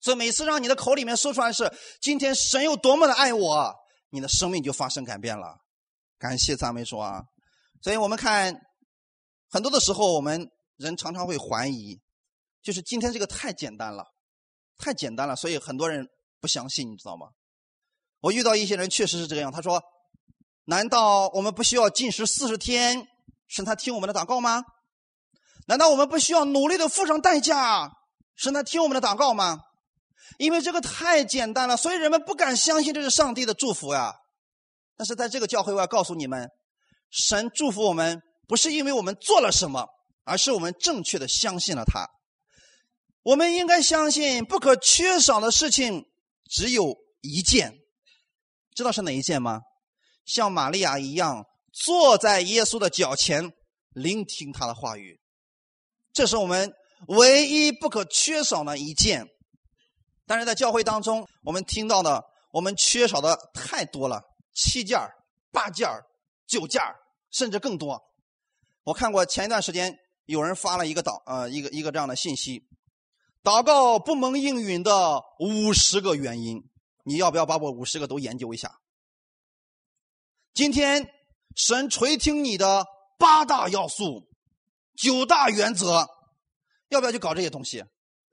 [SPEAKER 1] 所以每次让你的口里面说出来是今天神有多么的爱我，你的生命就发生改变了。感谢赞美主啊！所以我们看很多的时候，我们人常常会怀疑，就是今天这个太简单了，太简单了，所以很多人不相信，你知道吗？我遇到一些人确实是这样，他说：“难道我们不需要禁食四十天，神他听我们的祷告吗？难道我们不需要努力的付上代价，神他听我们的祷告吗？”因为这个太简单了，所以人们不敢相信这是上帝的祝福呀。但是在这个教会，我要告诉你们，神祝福我们不是因为我们做了什么，而是我们正确的相信了他。我们应该相信不可缺少的事情只有一件，知道是哪一件吗？像玛利亚一样坐在耶稣的脚前，聆听他的话语，这是我们唯一不可缺少的一件。但是在教会当中，我们听到的，我们缺少的太多了，七件八件九件甚至更多。我看过前一段时间有人发了一个祷，呃，一个一个这样的信息：祷告不蒙应允的五十个原因，你要不要把我五十个都研究一下？今天神垂听你的八大要素、九大原则，要不要去搞这些东西？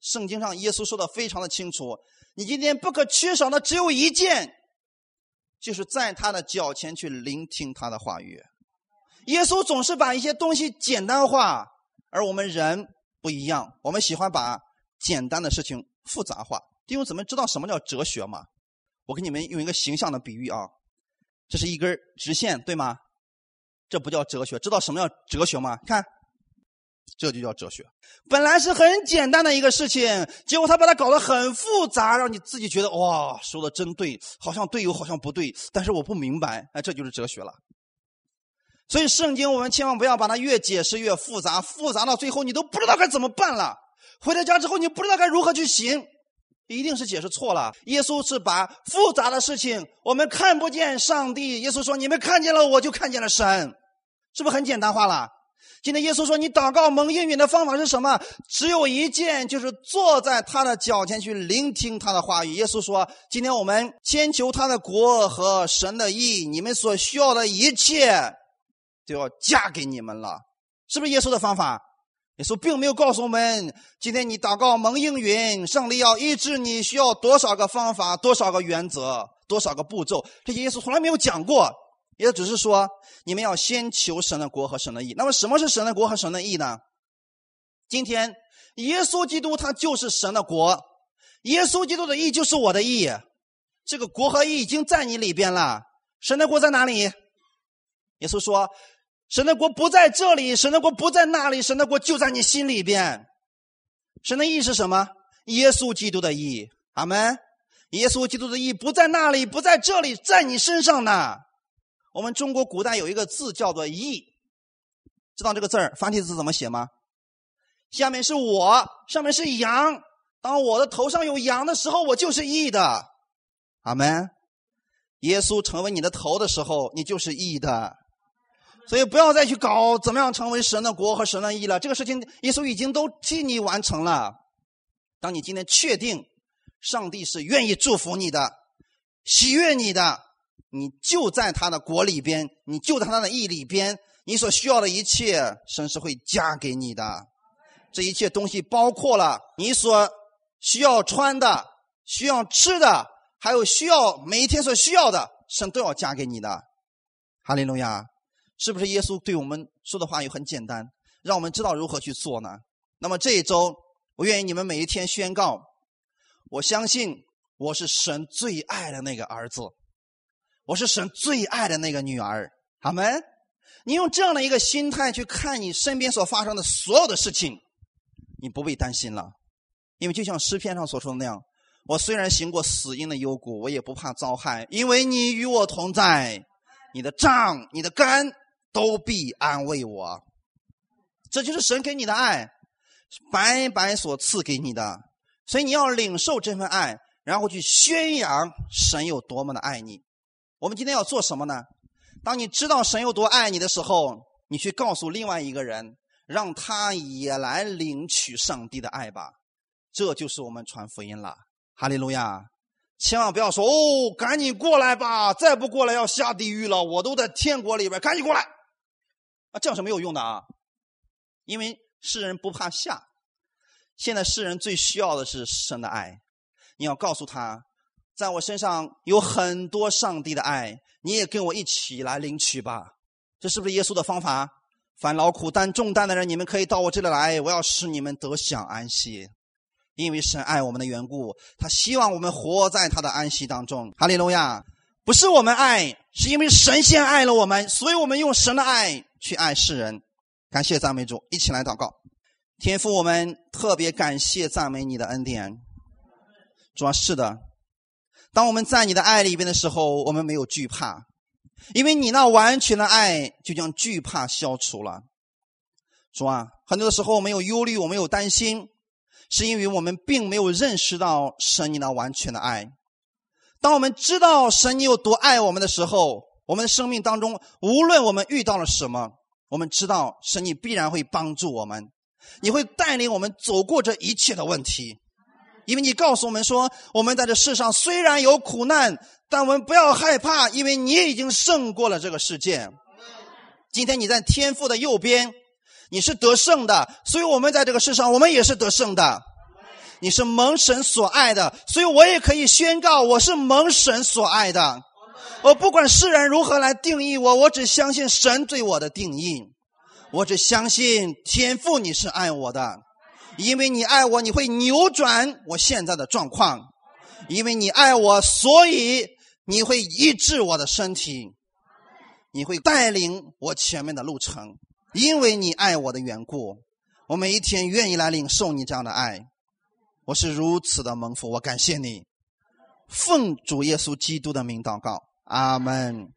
[SPEAKER 1] 圣经上耶稣说的非常的清楚，你今天不可缺少的只有一件，就是在他的脚前去聆听他的话语。耶稣总是把一些东西简单化，而我们人不一样，我们喜欢把简单的事情复杂化。弟兄姊妹，知道什么叫哲学吗？我给你们用一个形象的比喻啊，这是一根直线，对吗？这不叫哲学，知道什么叫哲学吗？看。这就叫哲学。本来是很简单的一个事情，结果他把它搞得很复杂，让你自己觉得哇，说的真对，好像对又好像不对，但是我不明白，哎，这就是哲学了。所以圣经我们千万不要把它越解释越复杂，复杂到最后你都不知道该怎么办了。回到家之后你不知道该如何去行，一定是解释错了。耶稣是把复杂的事情，我们看不见上帝，耶稣说你们看见了我就看见了神，是不是很简单化了？今天耶稣说：“你祷告蒙应允的方法是什么？只有一件，就是坐在他的脚前去聆听他的话语。”耶稣说：“今天我们先求他的国和神的意，你们所需要的一切就要嫁给你们了。”是不是耶稣的方法？耶稣并没有告诉我们，今天你祷告蒙应允，上帝要医治你需要多少个方法、多少个原则、多少个步骤，这些耶稣从来没有讲过。也只是说，你们要先求神的国和神的义。那么，什么是神的国和神的义呢？今天，耶稣基督他就是神的国，耶稣基督的义就是我的义。这个国和义已经在你里边了。神的国在哪里？耶稣说，神的国不在这里，神的国不在那里，神的国就在你心里边。神的义是什么？耶稣基督的义。阿门。耶稣基督的义不在那里，不在这里，在你身上呢。我们中国古代有一个字叫做“义”，知道这个字儿繁体字怎么写吗？下面是我，上面是羊。当我的头上有羊的时候，我就是义的。阿门。耶稣成为你的头的时候，你就是义的。所以不要再去搞怎么样成为神的国和神的义了，这个事情耶稣已经都替你完成了。当你今天确定上帝是愿意祝福你的、喜悦你的，你就在他的国里边，你就在他的义里边，你所需要的一切，神是会加给你的。这一切东西包括了你所需要穿的、需要吃的，还有需要每一天所需要的，神都要加给你的。哈利路亚。是不是耶稣对我们说的话也很简单，让我们知道如何去做呢？那么这一周，我愿意你们每一天宣告：我相信我是神最爱的那个儿子，我是神最爱的那个女儿。好没？你用这样的一个心态去看你身边所发生的所有的事情，你不必担心了，因为就像诗篇上所说的那样：我虽然行过死荫的幽谷，我也不怕遭害，因为你与我同在，你的杖，你的肝。都必安慰我，这就是神给你的爱，白白所赐给你的。所以你要领受这份爱，然后去宣扬神有多么的爱你。我们今天要做什么呢？当你知道神有多爱你的时候，你去告诉另外一个人，让他也来领取上帝的爱吧。这就是我们传福音了。哈利路亚！千万不要说哦，赶紧过来吧，再不过来要下地狱了。我都在天国里边，赶紧过来。啊这样是没有用的啊，因为世人不怕下。现在世人最需要的是神的爱，你要告诉他，在我身上有很多上帝的爱，你也跟我一起来领取吧。这是不是耶稣的方法？凡劳苦担重担的人，你们可以到我这里来，我要使你们得享安息。因为神爱我们的缘故，他希望我们活在他的安息当中。哈利路亚！不是我们爱，是因为神先爱了我们，所以我们用神的爱。去爱世人，感谢赞美主，一起来祷告。天父，我们特别感谢赞美你的恩典。主要是的，当我们在你的爱里边的时候，我们没有惧怕，因为你那完全的爱就将惧怕消除了。主啊，很多的时候我们有忧虑，我们有担心，是因为我们并没有认识到神你那完全的爱。当我们知道神你有多爱我们的时候，我们的生命当中，无论我们遇到了什么，我们知道神你必然会帮助我们，你会带领我们走过这一切的问题，因为你告诉我们说，我们在这世上虽然有苦难，但我们不要害怕，因为你已经胜过了这个世界。今天你在天父的右边，你是得胜的，所以我们在这个世上，我们也是得胜的。你是蒙神所爱的，所以我也可以宣告，我是蒙神所爱的。我不管世人如何来定义我，我只相信神对我的定义。我只相信天父你是爱我的，因为你爱我，你会扭转我现在的状况；因为你爱我，所以你会医治我的身体，你会带领我前面的路程。因为你爱我的缘故，我每一天愿意来领受你这样的爱。我是如此的蒙福，我感谢你，奉主耶稣基督的名祷告。阿门。